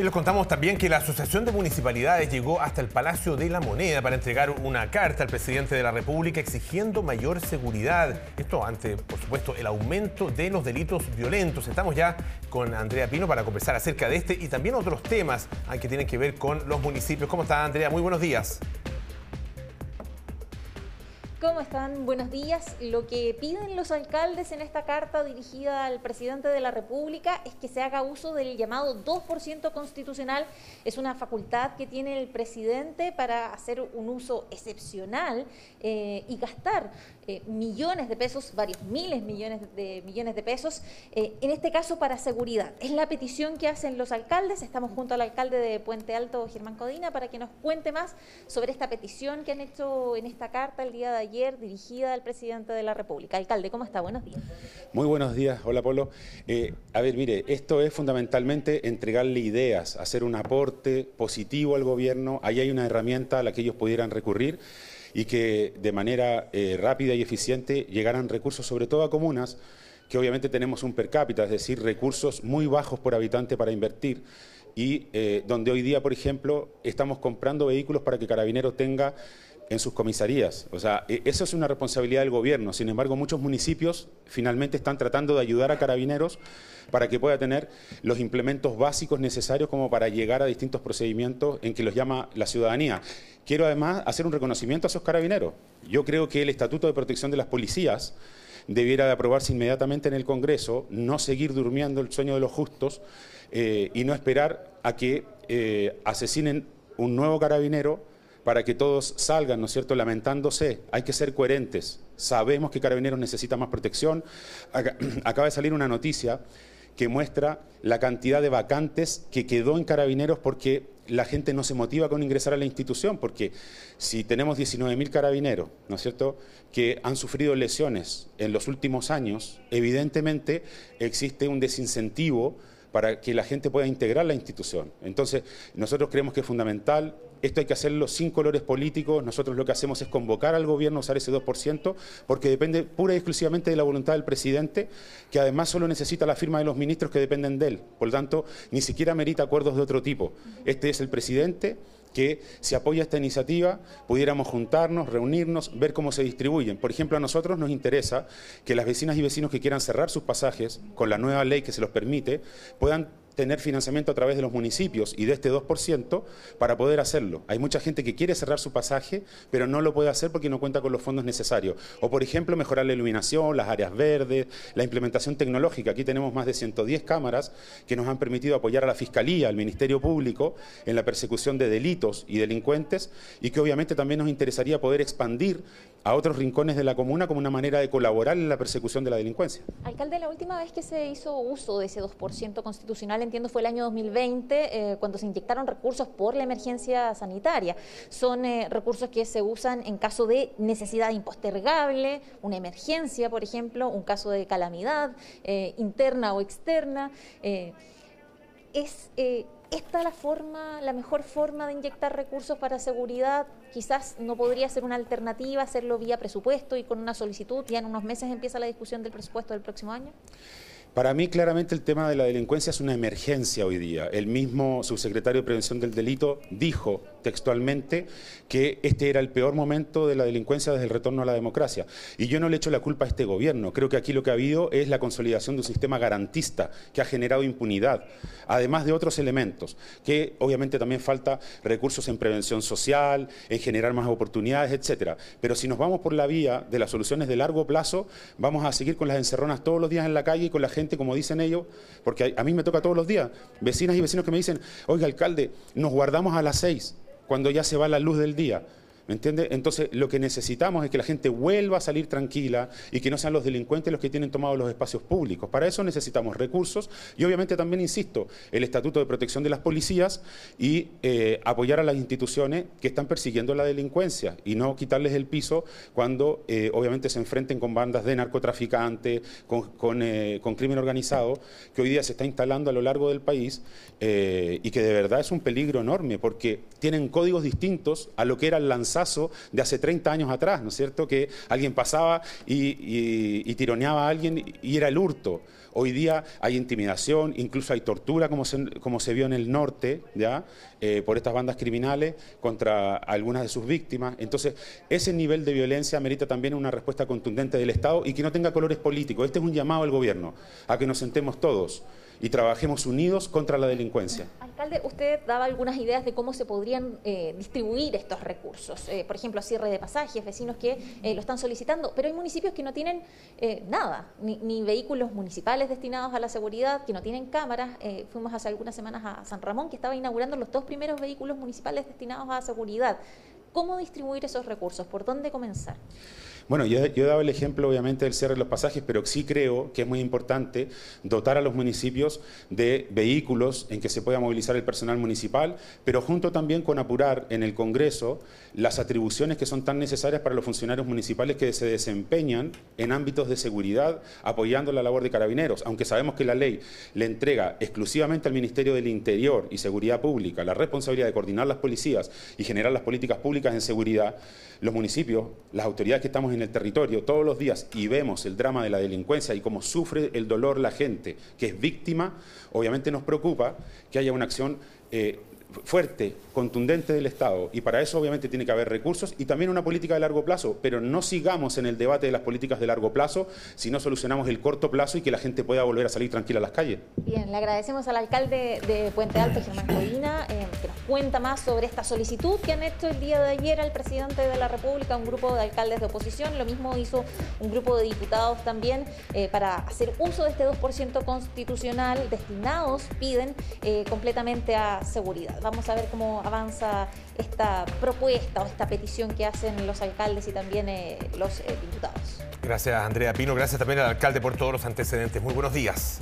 Y les contamos también que la Asociación de Municipalidades llegó hasta el Palacio de la Moneda para entregar una carta al presidente de la República exigiendo mayor seguridad. Esto ante, por supuesto, el aumento de los delitos violentos. Estamos ya con Andrea Pino para conversar acerca de este y también otros temas que tienen que ver con los municipios. ¿Cómo está, Andrea? Muy buenos días. ¿Cómo están? Buenos días. Lo que piden los alcaldes en esta carta dirigida al presidente de la República es que se haga uso del llamado 2% constitucional. Es una facultad que tiene el presidente para hacer un uso excepcional eh, y gastar eh, millones de pesos, varios miles millones de millones de pesos, eh, en este caso para seguridad. Es la petición que hacen los alcaldes. Estamos junto al alcalde de Puente Alto, Germán Codina, para que nos cuente más sobre esta petición que han hecho en esta carta el día de ayer dirigida al presidente de la República. Alcalde, ¿cómo está? Buenos días. Muy buenos días. Hola, Polo. Eh, a ver, mire, esto es fundamentalmente entregarle ideas, hacer un aporte positivo al gobierno. Ahí hay una herramienta a la que ellos pudieran recurrir y que de manera eh, rápida y eficiente llegaran recursos, sobre todo a comunas, que obviamente tenemos un per cápita, es decir, recursos muy bajos por habitante para invertir y eh, donde hoy día, por ejemplo, estamos comprando vehículos para que Carabinero tenga en sus comisarías. O sea, e, eso es una responsabilidad del gobierno. Sin embargo, muchos municipios finalmente están tratando de ayudar a carabineros para que pueda tener los implementos básicos necesarios como para llegar a distintos procedimientos en que los llama la ciudadanía. Quiero además hacer un reconocimiento a esos carabineros. Yo creo que el Estatuto de Protección de las Policías debiera de aprobarse inmediatamente en el Congreso, no seguir durmiendo el sueño de los justos eh, y no esperar a que eh, asesinen un nuevo carabinero para que todos salgan, ¿no es cierto?, lamentándose. Hay que ser coherentes. Sabemos que Carabineros necesita más protección. Acaba de salir una noticia que muestra la cantidad de vacantes que quedó en Carabineros porque la gente no se motiva con ingresar a la institución, porque si tenemos 19.000 carabineros, ¿no es cierto?, que han sufrido lesiones en los últimos años, evidentemente existe un desincentivo para que la gente pueda integrar la institución. Entonces, nosotros creemos que es fundamental esto hay que hacerlo sin colores políticos. Nosotros lo que hacemos es convocar al gobierno a usar ese 2%, porque depende pura y exclusivamente de la voluntad del presidente, que además solo necesita la firma de los ministros que dependen de él. Por lo tanto, ni siquiera merita acuerdos de otro tipo. Este es el presidente que si apoya esta iniciativa pudiéramos juntarnos, reunirnos, ver cómo se distribuyen. Por ejemplo, a nosotros nos interesa que las vecinas y vecinos que quieran cerrar sus pasajes con la nueva ley que se los permite puedan tener financiamiento a través de los municipios y de este 2% para poder hacerlo. Hay mucha gente que quiere cerrar su pasaje, pero no lo puede hacer porque no cuenta con los fondos necesarios. O, por ejemplo, mejorar la iluminación, las áreas verdes, la implementación tecnológica. Aquí tenemos más de 110 cámaras que nos han permitido apoyar a la Fiscalía, al Ministerio Público, en la persecución de delitos y delincuentes y que obviamente también nos interesaría poder expandir a otros rincones de la comuna como una manera de colaborar en la persecución de la delincuencia. Alcalde, la última vez que se hizo uso de ese 2% constitucional, entiendo, fue el año 2020, eh, cuando se inyectaron recursos por la emergencia sanitaria. Son eh, recursos que se usan en caso de necesidad impostergable, una emergencia, por ejemplo, un caso de calamidad eh, interna o externa. Es ¿Esta la forma, la mejor forma de inyectar recursos para seguridad? Quizás no podría ser una alternativa hacerlo vía presupuesto y con una solicitud. Ya en unos meses empieza la discusión del presupuesto del próximo año. Para mí, claramente, el tema de la delincuencia es una emergencia hoy día. El mismo subsecretario de Prevención del Delito dijo textualmente que este era el peor momento de la delincuencia desde el retorno a la democracia. Y yo no le echo la culpa a este gobierno. Creo que aquí lo que ha habido es la consolidación de un sistema garantista que ha generado impunidad, además de otros elementos, que obviamente también falta recursos en prevención social, en generar más oportunidades, etcétera. Pero si nos vamos por la vía de las soluciones de largo plazo, vamos a seguir con las encerronas todos los días en la calle y con la gente como dicen ellos, porque a, mí me toca todos los días, vecinas y vecinos que me dicen, oiga, alcalde, nos guardamos a las seis, cuando ya se va la luz del día. ¿Me entiende? Entonces, lo que necesitamos es que la gente vuelva a salir tranquila y que no sean los delincuentes los que tienen tomados los espacios públicos. Para eso necesitamos recursos y, obviamente, también, insisto, el Estatuto de Protección de las Policías y eh, apoyar a las instituciones que están persiguiendo la delincuencia y no quitarles el piso cuando, eh, obviamente, se enfrenten con bandas de narcotraficantes, con, eh, con, crimen organizado, que hoy día se está instalando a lo largo del país y que de verdad es un peligro enorme porque tienen códigos distintos a lo que era lanzar de hace 30 años atrás, ¿no es cierto? Que alguien pasaba y, tironeaba a alguien y era el hurto. Hoy día hay intimidación, incluso hay tortura, como se, como se vio en el norte, ¿ya? Eh, por estas bandas criminales contra algunas de sus víctimas. Entonces, ese nivel de violencia merita también una respuesta contundente del Estado y que no tenga colores políticos. Este es un llamado al gobierno a que nos sentemos todos y trabajemos unidos contra la delincuencia. Alcalde, usted daba algunas ideas de cómo se podrían eh, distribuir estos recursos. Eh, por ejemplo, cierre de pasajes, vecinos que eh, lo están solicitando, pero hay municipios que no tienen nada, ni, vehículos municipales destinados a la seguridad, que no tienen cámaras. fuimos hace algunas semanas a San Ramón, que estaba inaugurando los dos primeros vehículos municipales destinados a seguridad. ¿Cómo distribuir esos recursos? ¿Por dónde comenzar? Bueno, yo, he dado el ejemplo obviamente del cierre de los pasajes, pero sí creo que es muy importante dotar a los municipios de vehículos en que se pueda movilizar el personal municipal, pero junto también con apurar en el Congreso las atribuciones que son tan necesarias para los funcionarios municipales que se desempeñan en ámbitos de seguridad apoyando la labor de carabineros, aunque sabemos que la ley le entrega exclusivamente al Ministerio del Interior y Seguridad Pública la responsabilidad de coordinar las policías y generar las políticas públicas en seguridad, los municipios, las autoridades que estamos en el territorio todos los días y vemos el drama de la delincuencia y cómo sufre el dolor la gente que es víctima, obviamente nos preocupa que haya una acción eh, fuerte, contundente del Estado. Y para eso obviamente tiene que haber recursos y también una política de largo plazo, pero no sigamos en el debate de las políticas de largo plazo si no solucionamos el corto plazo y que la gente pueda volver a salir tranquila a las calles. Bien, le agradecemos al alcalde de Puente Alto, Germán Colina, eh, cuenta más sobre esta solicitud que han hecho el día de ayer al presidente de la República, un grupo de alcaldes de oposición, lo mismo hizo un grupo de diputados también eh, para hacer uso de este 2% constitucional destinados, piden, eh, completamente a seguridad. Vamos a ver cómo avanza esta propuesta o esta petición que hacen los alcaldes y también eh, los diputados. Gracias, Andrea Pino. Gracias también al alcalde por todos los antecedentes. Muy buenos días.